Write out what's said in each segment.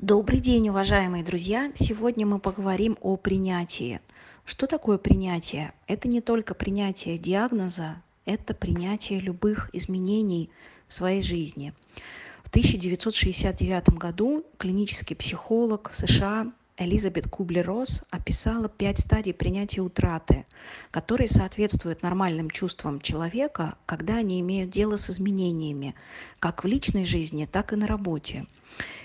Добрый день, уважаемые друзья! Сегодня мы поговорим о принятии. Что такое принятие? Это не только принятие диагноза, это принятие любых изменений в своей жизни. В 1969 году клинический психолог США Элизабет Кублер-Росс описала пять стадий принятия утраты, которые соответствуют нормальным чувствам человека, когда они имеют дело с изменениями, как в личной жизни, так и на работе.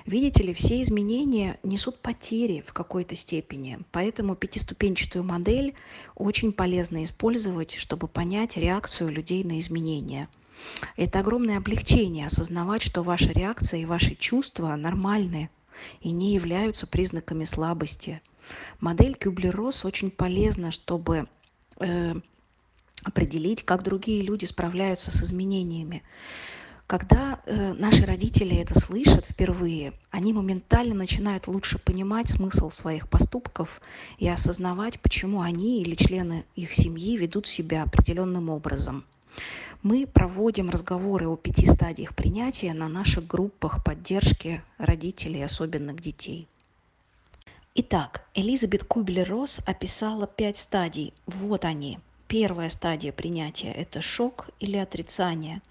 Видите ли, все изменения несут потери в какой-то степени, поэтому пятиступенчатую модель очень полезно использовать, чтобы понять реакцию людей на изменения. Это огромное облегчение осознавать, что ваша реакция и ваши чувства нормальны, и не являются признаками слабости. Модель Кюблер-Росс очень полезна, чтобы э, определить, как другие люди справляются с изменениями. Когда э, наши родители это слышат впервые, они моментально начинают лучше понимать смысл своих поступков и осознавать, почему они или члены их семьи ведут себя определенным образом. Мы проводим разговоры о пяти стадиях принятия на наших группах поддержки родителей, особенных детей. Итак, Элизабет Кубель-Росс описала пять стадий. Вот они. Первая стадия принятия – это шок или отрицание.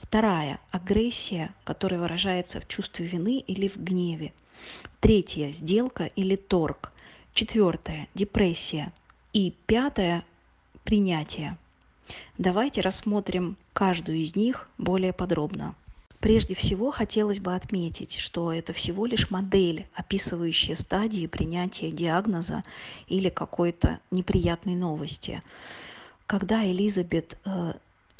Вторая – агрессия, которая выражается в чувстве вины или в гневе. Третья – сделка или торг. Четвертая – депрессия. И пятая – принятие. Давайте рассмотрим каждую из них более подробно. Прежде всего, хотелось бы отметить, что это всего лишь модель, описывающая стадии принятия диагноза или какой-то неприятной новости. Когда Элизабет э,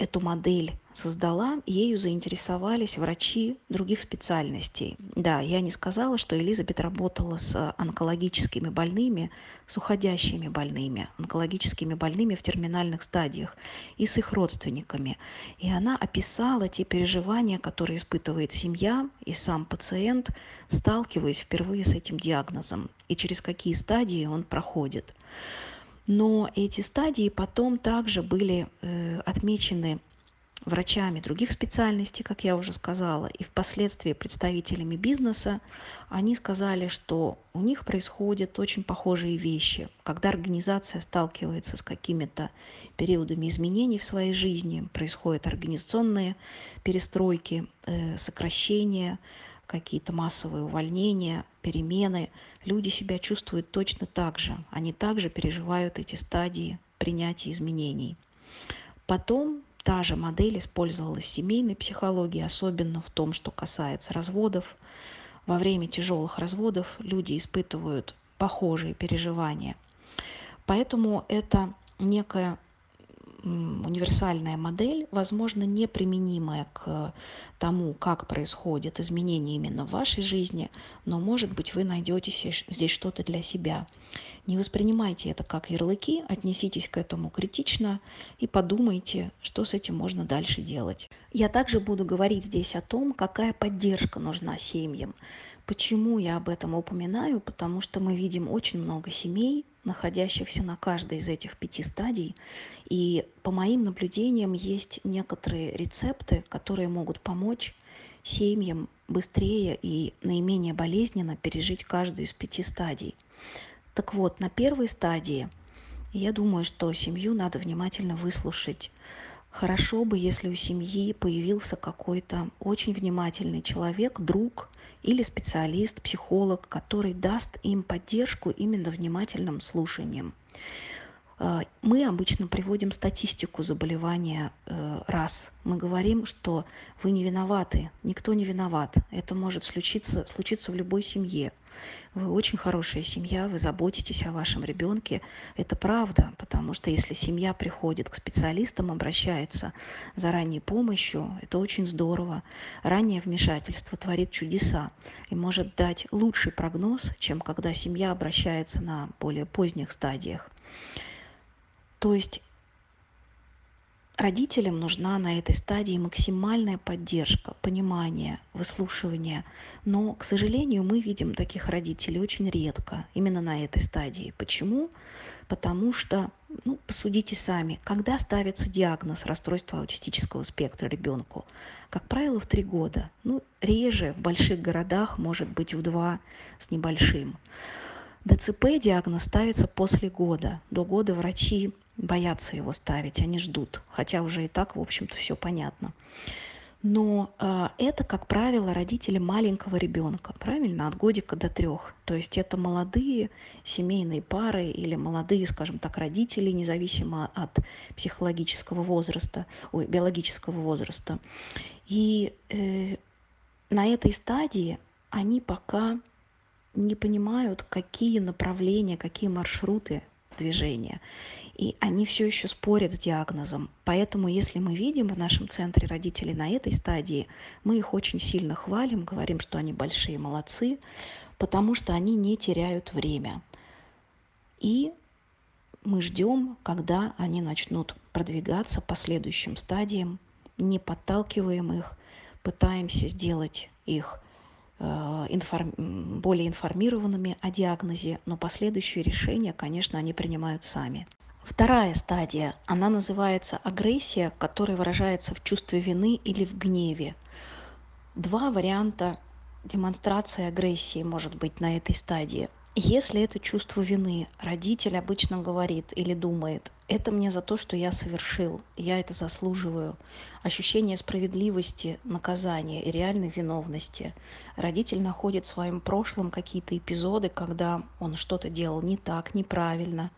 эту модель создала, ею заинтересовались врачи других специальностей. Да, я не сказала, что Элизабет работала с онкологическими больными, с уходящими больными, онкологическими больными в терминальных стадиях и с их родственниками. И она описала те переживания, которые испытывает семья и сам пациент, сталкиваясь впервые с этим диагнозом, и через какие стадии он проходит. Но эти стадии потом также были э, отмечены врачами других специальностей, как я уже сказала, и впоследствии представителями бизнеса, они сказали, что у них происходят очень похожие вещи. Когда организация сталкивается с какими-то периодами изменений в своей жизни, происходят организационные перестройки, э, сокращения, какие-то массовые увольнения, перемены, люди себя чувствуют точно так же. Они также переживают эти стадии принятия изменений. Потом та же модель использовалась в семейной психологии, особенно в том, что касается разводов. Во время тяжелых разводов люди испытывают похожие переживания. Поэтому это некая универсальная модель, возможно, неприменимая к тому, как происходят изменения именно в вашей жизни, но, может быть, вы найдете здесь что-то для себя. Не воспринимайте это как ярлыки, отнеситесь к этому критично и подумайте, что с этим можно дальше делать. Я также буду говорить здесь о том, какая поддержка нужна семьям. Почему я об этом упоминаю? Потому что мы видим очень много семей, находящихся на каждой из этих пяти стадий. И по моим наблюдениям есть некоторые рецепты, которые могут помочь семьям быстрее и наименее болезненно пережить каждую из пяти стадий. Так вот, на первой стадии я думаю, что семью надо внимательно выслушать. Хорошо бы, если у семьи появился какой-то очень внимательный человек, друг или специалист, психолог, который даст им поддержку именно внимательным слушанием. Э, мы обычно приводим статистику заболевания э, раз. Мы говорим, что вы не виноваты, никто не виноват. Это может случиться, случиться в любой семье. Вы очень хорошая семья, вы заботитесь о вашем ребенке. Это правда, потому что если семья приходит к специалистам, обращается за ранней помощью, это очень здорово. Раннее вмешательство творит чудеса и может дать лучший прогноз, чем когда семья обращается на более поздних стадиях. То есть Родителям нужна на этой стадии максимальная поддержка, понимание, выслушивание. Но, к сожалению, мы видим таких родителей очень редко, именно на этой стадии. Почему? Потому что, ну, посудите сами, когда ставится диагноз расстройства аутистического спектра ребенку? Как правило, в три года. Ну, реже в больших городах, может быть, в два с небольшим. ДЦП диагноз ставится после года. До года врачи боятся его ставить, они ждут, хотя уже и так, в общем-то, все понятно. Но э, это, как правило, родители маленького ребенка, правильно, от годика до трех. То есть это молодые семейные пары или молодые, скажем так, родители, независимо от психологического возраста, ой, биологического возраста. И э, на этой стадии они пока не понимают, какие направления, какие маршруты движения. И они все еще спорят с диагнозом. Поэтому, если мы видим в нашем центре родителей на этой стадии, мы их очень сильно хвалим, говорим, что они большие молодцы, потому что они не теряют время. И мы ждем, когда они начнут продвигаться по следующим стадиям, не подталкиваем их, пытаемся сделать их информ... более информированными о диагнозе, но последующие решения, конечно, они принимают сами. Вторая стадия, она называется агрессия, которая выражается в чувстве вины или в гневе. Два варианта демонстрации агрессии может быть на этой стадии – если это чувство вины, родитель обычно говорит или думает, это мне за то, что я совершил, я это заслуживаю. Ощущение справедливости, наказания и реальной виновности. Родитель находит в своем прошлом какие-то эпизоды, когда он что-то делал не так, неправильно,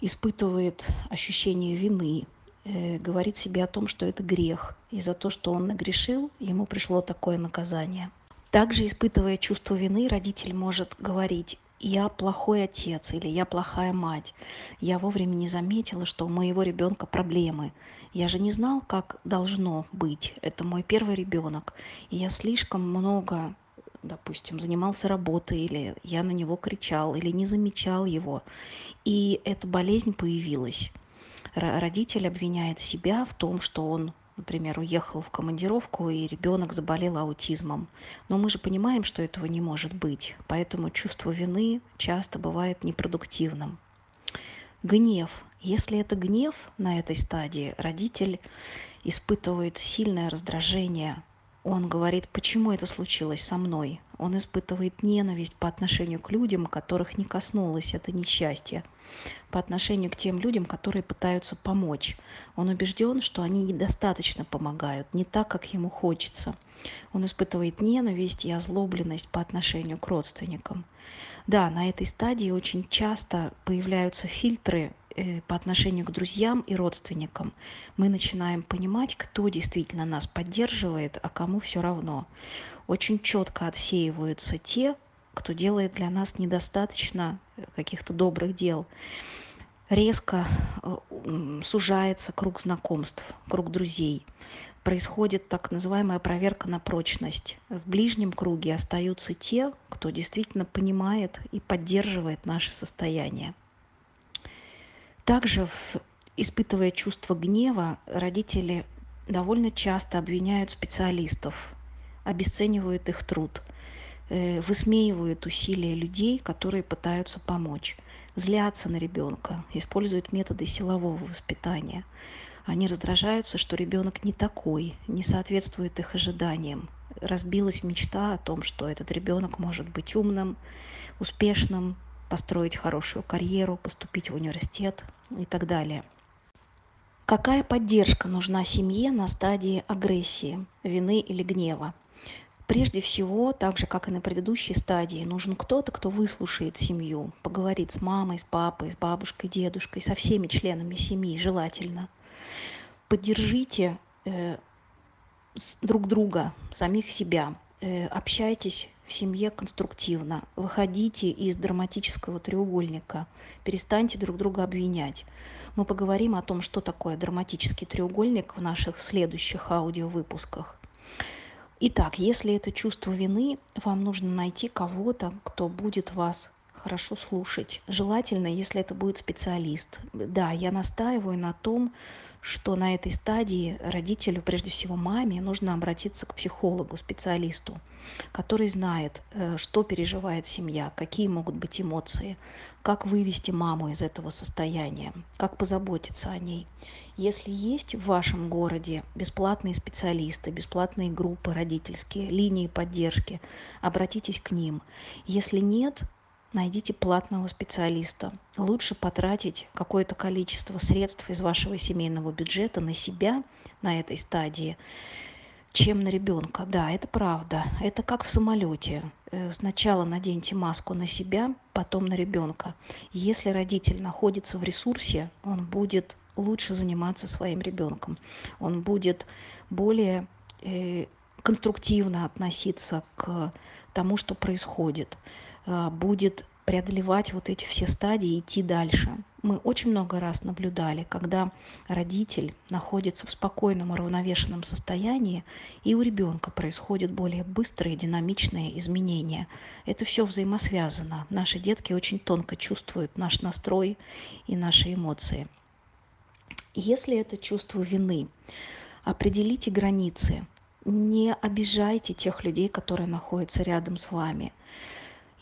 испытывает ощущение вины, э, говорит себе о том, что это грех, и за то, что он нагрешил, ему пришло такое наказание – также, испытывая чувство вины, родитель может говорить, я плохой отец или я плохая мать. Я вовремя не заметила, что у моего ребенка проблемы. Я же не знал, как должно быть. Это мой первый ребенок. И я слишком много допустим, занимался работой, или я на него кричал, или не замечал его. И эта болезнь появилась. Родитель обвиняет себя в том, что он например, уехал в командировку, и ребенок заболел аутизмом. Но мы же понимаем, что этого не может быть, поэтому чувство вины часто бывает непродуктивным. Гнев. Если это гнев на этой стадии, родитель испытывает сильное раздражение. Он говорит, почему это случилось со мной. Он испытывает ненависть по отношению к людям, которых не коснулось это несчастье по отношению к тем людям, которые пытаются помочь. Он убежден, что они недостаточно помогают, не так, как ему хочется. Он испытывает ненависть и озлобленность по отношению к родственникам. Да, на этой стадии очень часто появляются фильтры по отношению к друзьям и родственникам. Мы начинаем понимать, кто действительно нас поддерживает, а кому все равно. Очень четко отсеиваются те, кто делает для нас недостаточно э, каких-то добрых дел. Резко э, сужается круг знакомств, круг друзей. Происходит так называемая проверка на прочность. В ближнем круге остаются те, кто действительно понимает и поддерживает наше состояние. Также, испытывая чувство гнева, родители довольно часто обвиняют специалистов, обесценивают их труд – Э, высмеивают усилия людей, которые пытаются помочь, злятся на ребенка, используют методы силового воспитания. Они раздражаются, что ребенок не такой, не соответствует их ожиданиям. Разбилась мечта о том, что этот ребенок может быть умным, успешным, построить хорошую карьеру, поступить в университет и так далее. Какая поддержка нужна семье на стадии агрессии, вины или гнева? Прежде всего, так же, как и на предыдущей стадии, нужен кто-то, кто выслушает семью, поговорит с мамой, с папой, с бабушкой, дедушкой, со всеми членами семьи, желательно. Поддержите э, друг друга, самих себя, э, общайтесь в семье конструктивно, выходите из драматического треугольника, перестаньте друг друга обвинять. Мы поговорим о том, что такое драматический треугольник в наших следующих аудиовыпусках. Итак, если это чувство вины, вам нужно найти кого-то, кто будет вас хорошо слушать. Желательно, если это будет специалист. Да, я настаиваю на том, что на этой стадии родителю, прежде всего маме, нужно обратиться к психологу, специалисту, который знает, э, что переживает семья, какие могут быть эмоции, как вывести маму из этого состояния, как позаботиться о ней. Если есть в вашем городе бесплатные специалисты, бесплатные группы родительские, линии поддержки, обратитесь к ним. Если нет, найдите платного специалиста. Лучше потратить какое-то количество средств из вашего семейного бюджета на себя на этой стадии, чем на ребенка. Да, это правда. Это как в самолете. Э, сначала наденьте маску на себя, потом на ребенка. Если родитель находится в ресурсе, он будет лучше заниматься своим ребенком. Он будет более э, конструктивно относиться к тому, что происходит. Э, будет преодолевать вот эти все стадии и идти дальше. Мы очень много раз наблюдали, когда родитель находится в спокойном, уравновешенном состоянии, и у ребенка происходят более быстрые, динамичные изменения. Это все взаимосвязано. Наши детки очень тонко чувствуют наш настрой и наши эмоции. Если это чувство вины, определите границы. Не обижайте тех людей, которые находятся рядом с вами.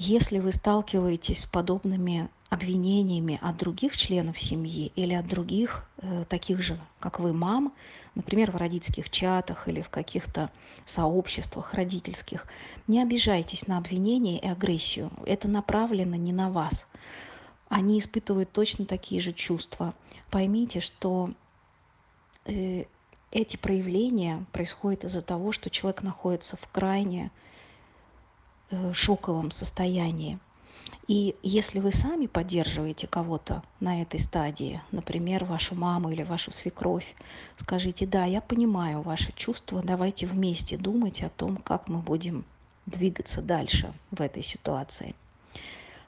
Если вы сталкиваетесь с подобными обвинениями от других членов семьи или от других э, таких же, как вы, мам, например, в родительских чатах или в каких-то сообществах родительских, не обижайтесь на обвинения и агрессию. Это направлено не на вас. Они испытывают точно такие же чувства. Поймите, что э, эти проявления происходят из-за того, что человек находится в крайне шоковом состоянии. И если вы сами поддерживаете кого-то на этой стадии, например, вашу маму или вашу свекровь, скажите, да, я понимаю ваши чувства, давайте вместе думать о том, как мы будем двигаться дальше в этой ситуации.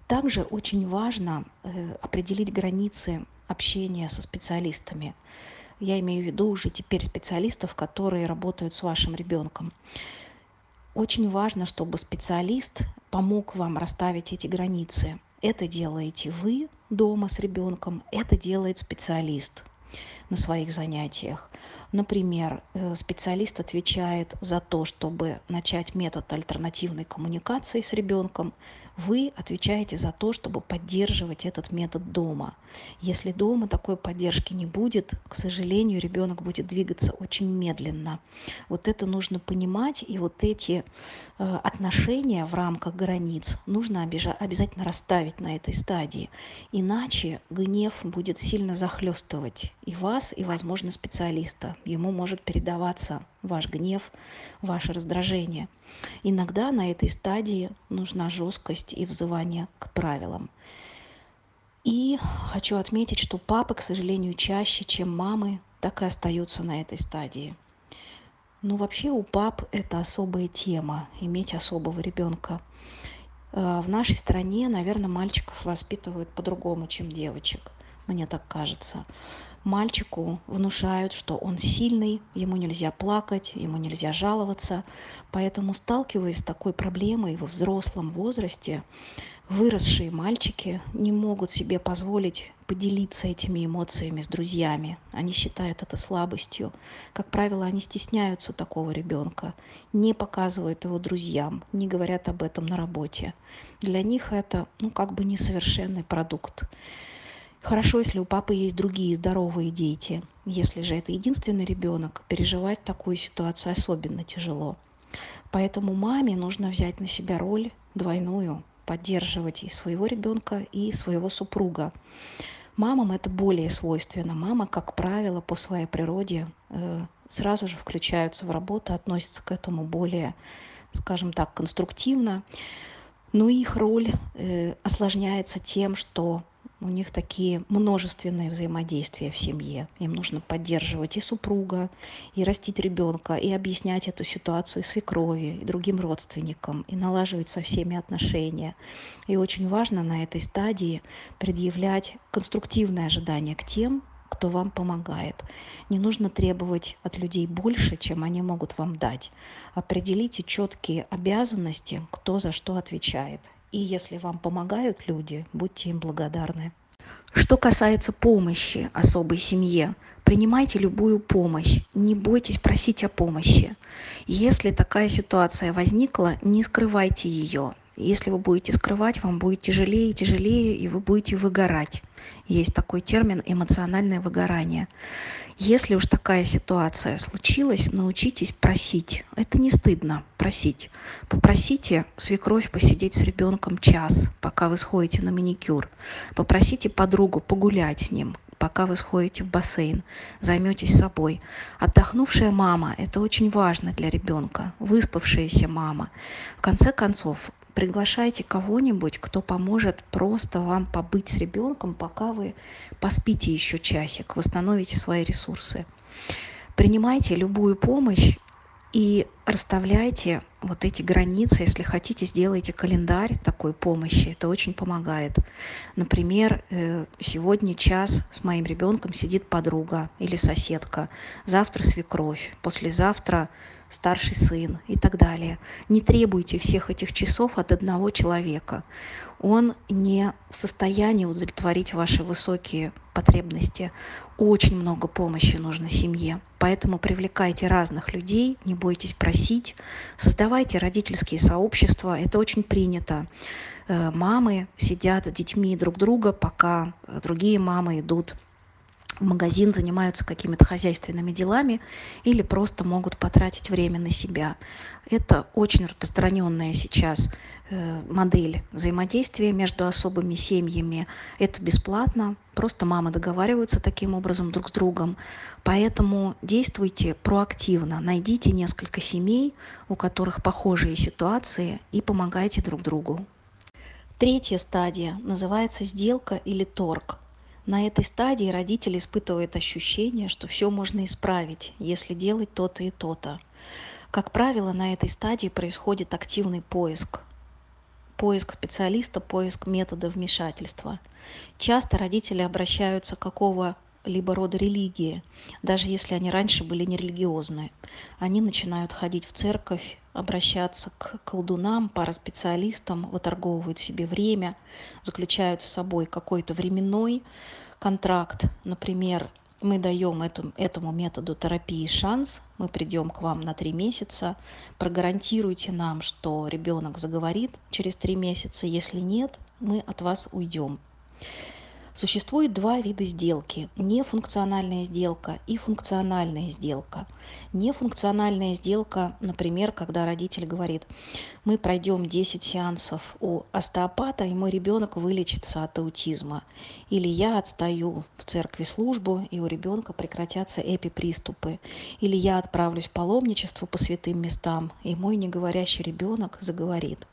Также очень важно э, определить границы общения со специалистами. Я имею в виду уже теперь специалистов, которые работают с вашим ребенком. Очень важно, чтобы специалист помог вам расставить эти границы. Это делаете вы дома с ребенком, это делает специалист на своих занятиях. Например, э, специалист отвечает за то, чтобы начать метод альтернативной коммуникации с ребенком, вы отвечаете за то, чтобы поддерживать этот метод дома. Если дома такой поддержки не будет, к сожалению, ребенок будет двигаться очень медленно. Вот это нужно понимать, и вот эти э, отношения в рамках границ нужно обязательно расставить на этой стадии. Иначе гнев будет сильно захлестывать и вас, и, возможно, специалиста. Ему может передаваться ваш гнев, ваше раздражение. Иногда на этой стадии нужна жесткость и взывание к правилам. И хочу отметить, что папы, к сожалению, чаще, чем мамы, так и остаются на этой стадии. Ну, вообще у пап это особая тема, иметь особого ребенка. Э, в нашей стране, наверное, мальчиков воспитывают по-другому, чем девочек, мне так кажется мальчику внушают, что он сильный, ему нельзя плакать, ему нельзя жаловаться. Поэтому, сталкиваясь с такой проблемой во взрослом возрасте, выросшие мальчики не могут себе позволить поделиться этими эмоциями с друзьями. Они считают это слабостью. Как правило, они стесняются такого ребенка, не показывают его друзьям, не говорят об этом на работе. Для них это, ну, как бы несовершенный продукт. Хорошо, если у папы есть другие здоровые дети. Если же это единственный ребенок, переживать такую ситуацию особенно тяжело. Поэтому маме нужно взять на себя роль двойную, поддерживать и своего ребенка, и своего супруга. Мамам это более свойственно. Мама, как правило, по своей природе э, сразу же включаются в работу, относятся к этому более, скажем так, конструктивно. Но их роль э, осложняется тем, что у них такие множественные взаимодействия в семье. Им нужно поддерживать и супруга, и растить ребенка, и объяснять эту ситуацию свекрови, и другим родственникам, и налаживать со всеми отношения. И очень важно на этой стадии предъявлять конструктивное ожидание к тем, кто вам помогает. Не нужно требовать от людей больше, чем они могут вам дать. Определите четкие обязанности, кто за что отвечает. И если вам помогают люди, будьте им благодарны. Что касается помощи особой семье, принимайте любую помощь, не бойтесь просить о помощи. Если такая ситуация возникла, не скрывайте ее. Если вы будете скрывать, вам будет тяжелее и тяжелее, и вы будете выгорать. Есть такой термин эмоциональное выгорание. Если уж такая ситуация случилась, научитесь просить. Это не стыдно просить. Попросите свекровь посидеть с ребенком час, пока вы сходите на маникюр. Попросите подругу погулять с ним, пока вы сходите в бассейн, займетесь собой. Отдохнувшая мама – это очень важно для ребенка, выспавшаяся мама. В конце концов, приглашайте кого-нибудь, кто поможет просто вам побыть с ребенком, пока вы поспите еще часик, восстановите свои ресурсы. Принимайте любую помощь и расставляйте вот эти границы. Если хотите, сделайте календарь такой помощи. Это очень помогает. Например, э, сегодня час с моим ребенком сидит подруга или соседка. Завтра свекровь. Послезавтра старший сын и так далее. Не требуйте всех этих часов от одного человека. Он не в состоянии удовлетворить ваши высокие потребности. Очень много помощи нужно семье. Поэтому привлекайте разных людей, не бойтесь просить, создавайте родительские сообщества. Это очень принято. Э, мамы сидят с детьми друг друга, пока другие мамы идут магазин, занимаются какими-то хозяйственными делами или просто могут потратить время на себя. Это очень распространенная сейчас э, модель взаимодействия между особыми семьями. Это бесплатно, просто мамы договариваются таким образом друг с другом. Поэтому действуйте проактивно, найдите несколько семей, у которых похожие ситуации, и помогайте друг другу. Третья стадия называется сделка или торг – на этой стадии родитель испытывает ощущение, что все можно исправить, если делать то-то и то-то. Как правило, на этой стадии происходит активный поиск. Поиск специалиста, поиск метода вмешательства. Часто родители обращаются к какого либо рода религии, даже если они раньше были нерелигиозные. Они начинают ходить в церковь, обращаться к колдунам, параспециалистам, выторговывают себе время, заключают с собой какой-то временной контракт. Например, мы даем этому, этому методу терапии шанс, мы придем к вам на три месяца, прогарантируйте нам, что ребенок заговорит через три месяца, если нет, мы от вас уйдем. Существует два вида сделки. Нефункциональная сделка и функциональная сделка. Нефункциональная сделка, например, когда родитель говорит, мы пройдем 10 сеансов у остеопата, и мой ребенок вылечится от аутизма. Или я отстаю в церкви службу, и у ребенка прекратятся эпиприступы. Или я отправлюсь в паломничество по святым местам, и мой неговорящий ребенок заговорит.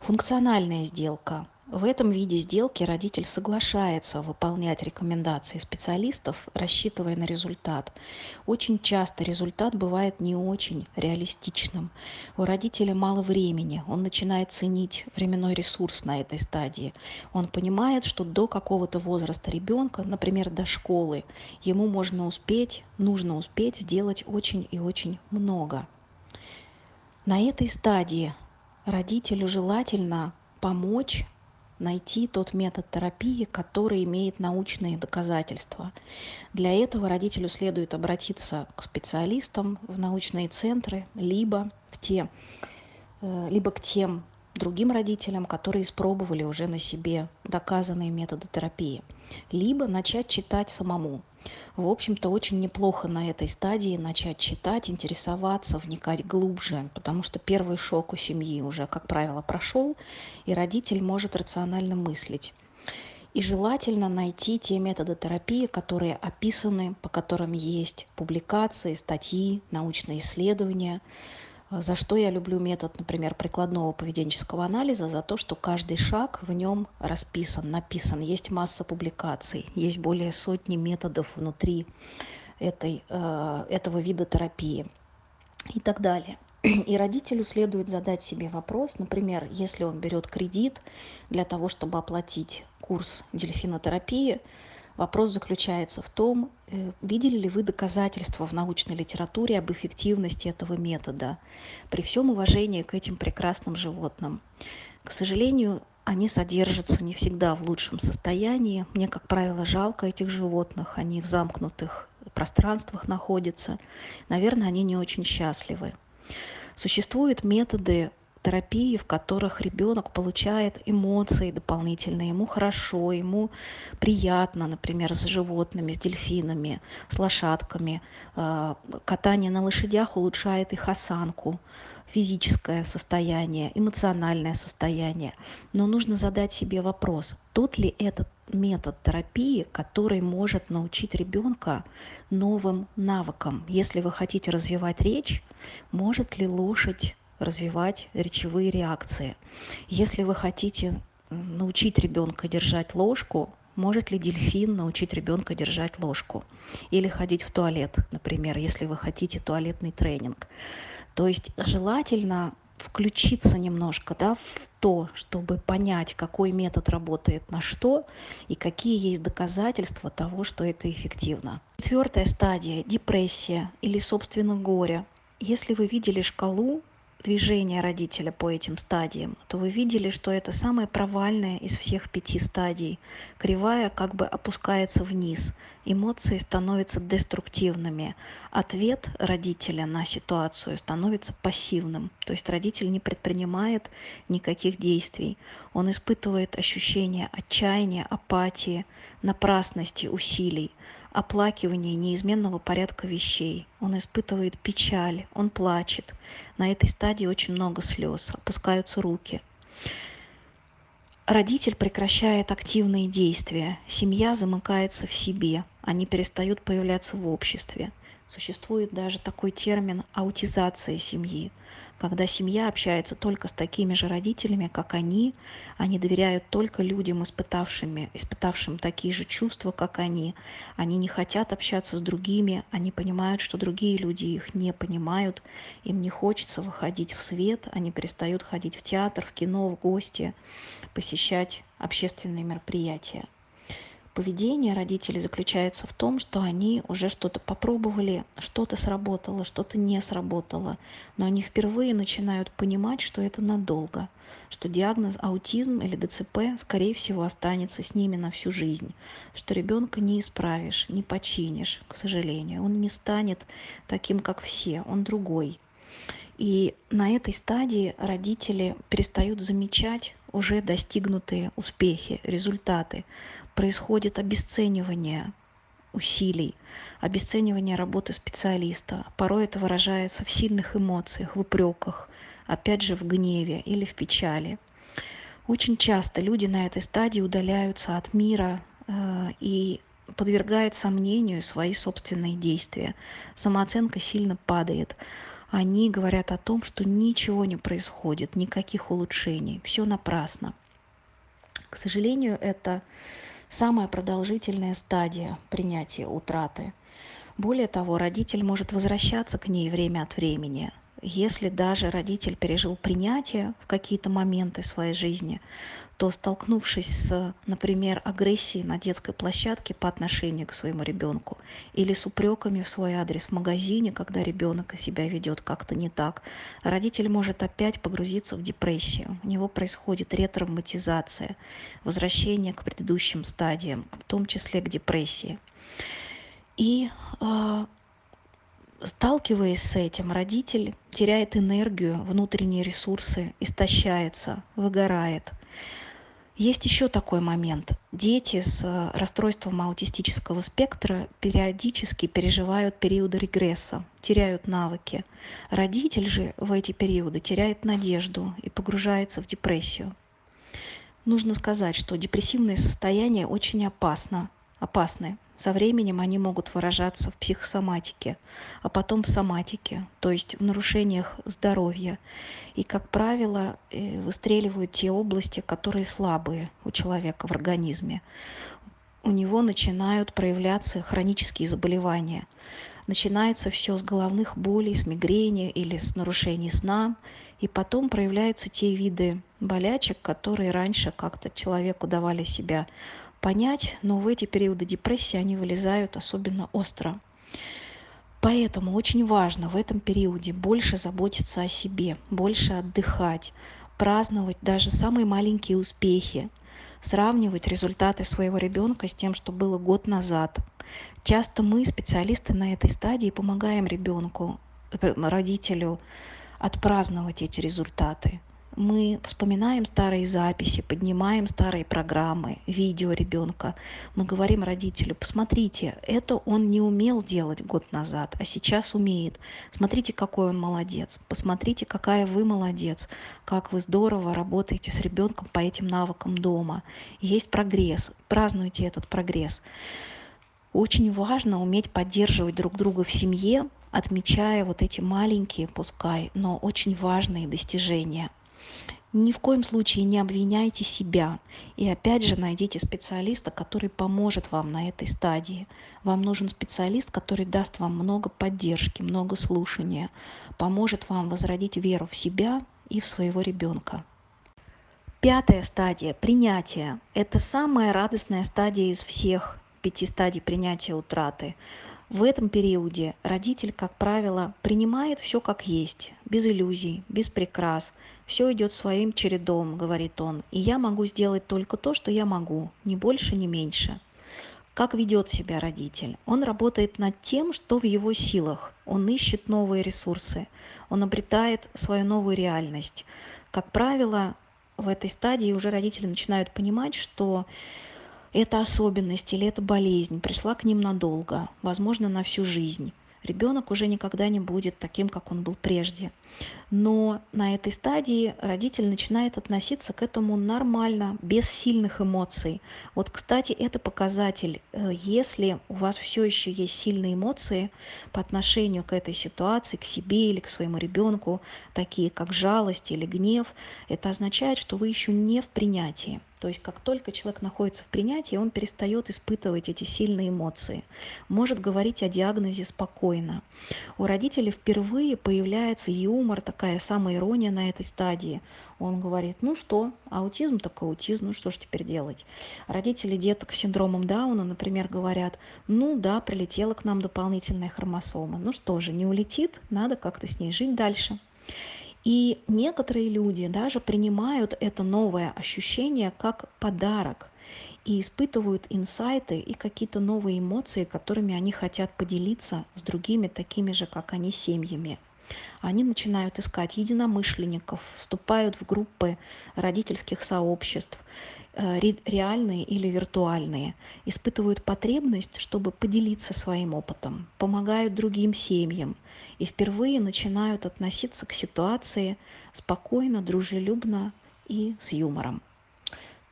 Функциональная сделка – в этом виде сделки родитель соглашается выполнять рекомендации специалистов, рассчитывая на результат. Очень часто результат бывает не очень реалистичным. У родителя мало времени, он начинает ценить временной ресурс на этой стадии. Он понимает, что до какого-то возраста ребенка, например, до школы, ему можно успеть, нужно успеть сделать очень и очень много. На этой стадии родителю желательно помочь найти тот метод терапии, который имеет научные доказательства. Для этого родителю следует обратиться к специалистам в научные центры, либо, в те, э, либо к тем другим родителям, которые испробовали уже на себе доказанные методы терапии, либо начать читать самому. В общем-то, очень неплохо на этой стадии начать читать, интересоваться, вникать глубже, потому что первый шок у семьи уже, как правило, прошел, и родитель может рационально мыслить. И желательно найти те методы терапии, которые описаны, по которым есть публикации, статьи, научные исследования, за что я люблю метод, например, прикладного поведенческого анализа? За то, что каждый шаг в нем расписан, написан. Есть масса публикаций, есть более сотни методов внутри этой, э, этого вида терапии и так далее. И родителю следует задать себе вопрос, например, если он берет кредит для того, чтобы оплатить курс дельфинотерапии, Вопрос заключается в том, э, видели ли вы доказательства в научной литературе об эффективности этого метода при всем уважении к этим прекрасным животным. К сожалению, они содержатся не всегда в лучшем состоянии. Мне, как правило, жалко этих животных. Они в замкнутых пространствах находятся. Наверное, они не очень счастливы. Существуют методы терапии, в которых ребенок получает эмоции дополнительные, ему хорошо, ему приятно, например, с животными, с дельфинами, с лошадками. А, катание на лошадях улучшает их осанку, физическое состояние, эмоциональное состояние. Но нужно задать себе вопрос, тот ли этот метод терапии, который может научить ребенка новым навыкам. Если вы хотите развивать речь, может ли лошадь развивать речевые реакции. Если вы хотите научить ребенка держать ложку, может ли дельфин научить ребенка держать ложку? Или ходить в туалет, например, если вы хотите туалетный тренинг. То есть желательно включиться немножко да, в то, чтобы понять, какой метод работает на что и какие есть доказательства того, что это эффективно. Четвертая стадия – депрессия или, собственно, горе. Если вы видели шкалу движения родителя по этим стадиям, то вы видели, что это самая провальная из всех пяти стадий. Кривая как бы опускается вниз, эмоции становятся деструктивными, ответ родителя на ситуацию становится пассивным, то есть родитель не предпринимает никаких действий, он испытывает ощущение отчаяния, апатии, напрасности усилий, оплакивание неизменного порядка вещей. Он испытывает печаль, он плачет. На этой стадии очень много слез, опускаются руки. Родитель прекращает активные действия, семья замыкается в себе, они перестают появляться в обществе. Существует даже такой термин аутизация семьи когда семья общается только с такими же родителями, как они, они доверяют только людям, испытавшими, испытавшим такие же чувства, как они. Они не хотят общаться с другими, они понимают, что другие люди их не понимают, им не хочется выходить в свет, они перестают ходить в театр, в кино, в гости, посещать общественные мероприятия поведение родителей заключается в том, что они уже что-то попробовали, что-то сработало, что-то не сработало, но они впервые начинают понимать, что это надолго, что диагноз аутизм или ДЦП, скорее всего, останется с ними на всю жизнь, что ребенка не исправишь, не починишь, к сожалению. Он не станет таким, как все, он другой. И на этой стадии родители перестают замечать уже достигнутые успехи, результаты. Происходит обесценивание усилий, обесценивание работы специалиста. Порой это выражается в сильных эмоциях, в упреках, опять же в гневе или в печали. Очень часто люди на этой стадии удаляются от мира э, и подвергают сомнению свои собственные действия. Самооценка сильно падает они говорят о том, что ничего не происходит, никаких улучшений, все напрасно. К сожалению, это самая продолжительная стадия принятия утраты. Более того, родитель может возвращаться к ней время от времени, если даже родитель пережил принятие в какие-то моменты своей жизни, то столкнувшись с, например, агрессией на детской площадке по отношению к своему ребенку или с упреками в свой адрес в магазине, когда ребенок себя ведет как-то не так, родитель может опять погрузиться в депрессию. У него происходит ретравматизация, возвращение к предыдущим стадиям, в том числе к депрессии. И э, сталкиваясь с этим, родитель теряет энергию, внутренние ресурсы, истощается, выгорает. Есть еще такой момент. Дети с э, расстройством аутистического спектра периодически переживают периоды регресса, теряют навыки. Родитель же в эти периоды теряет надежду и погружается в депрессию. Нужно сказать, что депрессивное состояние очень опасно, опасны. Со временем они могут выражаться в психосоматике, а потом в соматике, то есть в нарушениях здоровья. И, как правило, э, выстреливают те области, которые слабые у человека в организме. У него начинают проявляться хронические заболевания. Начинается все с головных болей, с мигрени или с нарушений сна, и потом проявляются те виды болячек, которые раньше как-то человеку давали себя понять, но в эти периоды депрессии они вылезают особенно остро. Поэтому очень важно в этом периоде больше заботиться о себе, больше отдыхать, праздновать даже самые маленькие успехи, сравнивать результаты своего ребенка с тем, что было год назад. Часто мы, специалисты на этой стадии, помогаем ребенку, э, родителю отпраздновать эти результаты мы вспоминаем старые записи, поднимаем старые программы, видео ребенка. Мы говорим родителю, посмотрите, это он не умел делать год назад, а сейчас умеет. Смотрите, какой он молодец. Посмотрите, какая вы молодец, как вы здорово работаете с ребенком по этим навыкам дома. Есть прогресс, празднуйте этот прогресс. Очень важно уметь поддерживать друг друга в семье, отмечая вот эти маленькие, пускай, но очень важные достижения – ни в коем случае не обвиняйте себя. И опять же найдите специалиста, который поможет вам на этой стадии. Вам нужен специалист, который даст вам много поддержки, много слушания, поможет вам возродить веру в себя и в своего ребенка. Пятая стадия – принятие. Это самая радостная стадия из всех пяти стадий принятия утраты. В этом периоде родитель, как правило, принимает все как есть, без иллюзий, без прикрас. Все идет своим чередом, говорит он, и я могу сделать только то, что я могу, ни больше, ни меньше. Как ведет себя родитель? Он работает над тем, что в его силах. Он ищет новые ресурсы, он обретает свою новую реальность. Как правило, в этой стадии уже родители начинают понимать, что эта особенность или эта болезнь пришла к ним надолго, возможно, на всю жизнь. Ребенок уже никогда не будет таким, как он был прежде. Но на этой стадии родитель начинает относиться к этому нормально, без сильных эмоций. Вот, кстати, это показатель. Э, если у вас все еще есть сильные эмоции по отношению к этой ситуации, к себе или к своему ребенку, такие как жалость или гнев, это означает, что вы еще не в принятии. То есть как только человек находится в принятии, он перестает испытывать эти сильные эмоции, может говорить о диагнозе спокойно. У родителей впервые появляется юмор, такая самая ирония на этой стадии. Он говорит, ну что, аутизм так аутизм, ну что ж теперь делать? Родители деток с синдромом Дауна, например, говорят, ну да, прилетела к нам дополнительная хромосома. Ну что же, не улетит, надо как-то с ней жить дальше. И некоторые люди даже принимают это новое ощущение как подарок и испытывают инсайты и какие-то новые эмоции, которыми они хотят поделиться с другими такими же, как они, семьями. Они начинают искать единомышленников, вступают в группы родительских сообществ, реальные или виртуальные, испытывают потребность, чтобы поделиться своим опытом, помогают другим семьям и впервые начинают относиться к ситуации спокойно, дружелюбно и с юмором.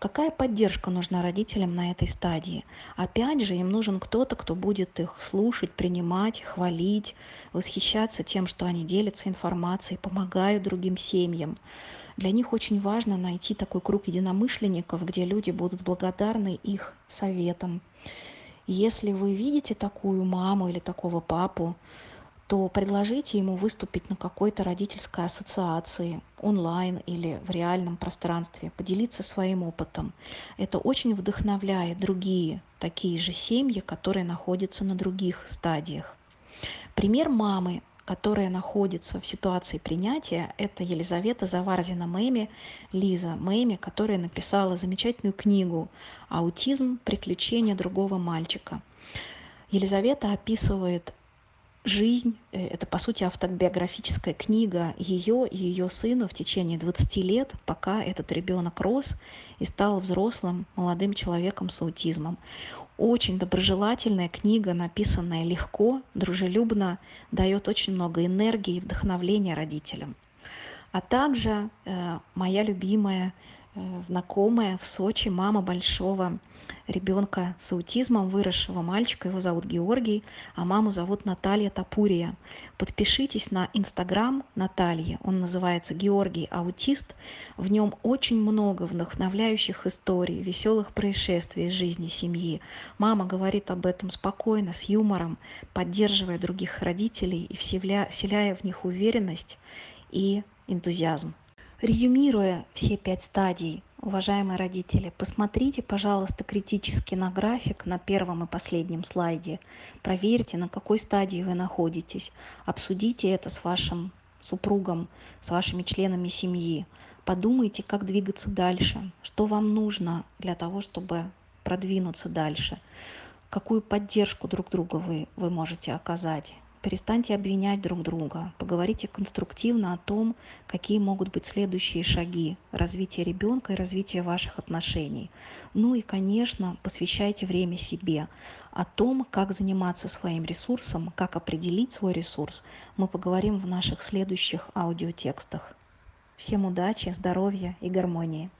Какая поддержка нужна родителям на этой стадии? Опять же, им нужен кто-то, кто будет их слушать, принимать, хвалить, восхищаться тем, что они делятся информацией, помогают другим семьям. Для них очень важно найти такой круг единомышленников, где люди будут благодарны их советам. Если вы видите такую маму или такого папу, то предложите ему выступить на какой-то родительской ассоциации онлайн или в реальном пространстве, поделиться своим опытом. Это очень вдохновляет другие такие же семьи, которые находятся на других стадиях. Пример мамы, которая находится в ситуации принятия, это Елизавета Заварзина Мэми, Лиза Мэми, которая написала замечательную книгу «Аутизм. Приключения другого мальчика». Елизавета описывает жизнь, э, это по сути автобиографическая книга ее и ее сына в течение 20 лет, пока этот ребенок рос и стал взрослым молодым человеком с аутизмом. Очень доброжелательная книга, написанная легко, дружелюбно, дает очень много энергии и вдохновления родителям. А также э, моя любимая знакомая в Сочи, мама большого ребенка с аутизмом, выросшего мальчика, его зовут Георгий, а маму зовут Наталья Тапурия. Подпишитесь на инстаграм Натальи, он называется Георгий Аутист. В нем очень много вдохновляющих историй, веселых происшествий из жизни семьи. Мама говорит об этом спокойно, с юмором, поддерживая других родителей и вселяя в них уверенность и энтузиазм. Резюмируя все пять стадий, уважаемые родители, посмотрите, пожалуйста, критически на график на первом и последнем слайде. Проверьте, на какой стадии вы находитесь. Обсудите это с вашим супругом, с вашими членами семьи. Подумайте, как двигаться дальше, что вам нужно для того, чтобы продвинуться дальше, какую поддержку друг друга вы, вы можете оказать. Перестаньте обвинять друг друга, поговорите конструктивно о том, какие могут быть следующие шаги развития ребенка и развития ваших отношений. Ну и, конечно, посвящайте время себе. О том, как заниматься своим ресурсом, как определить свой ресурс, мы поговорим в наших следующих аудиотекстах. Всем удачи, здоровья и гармонии.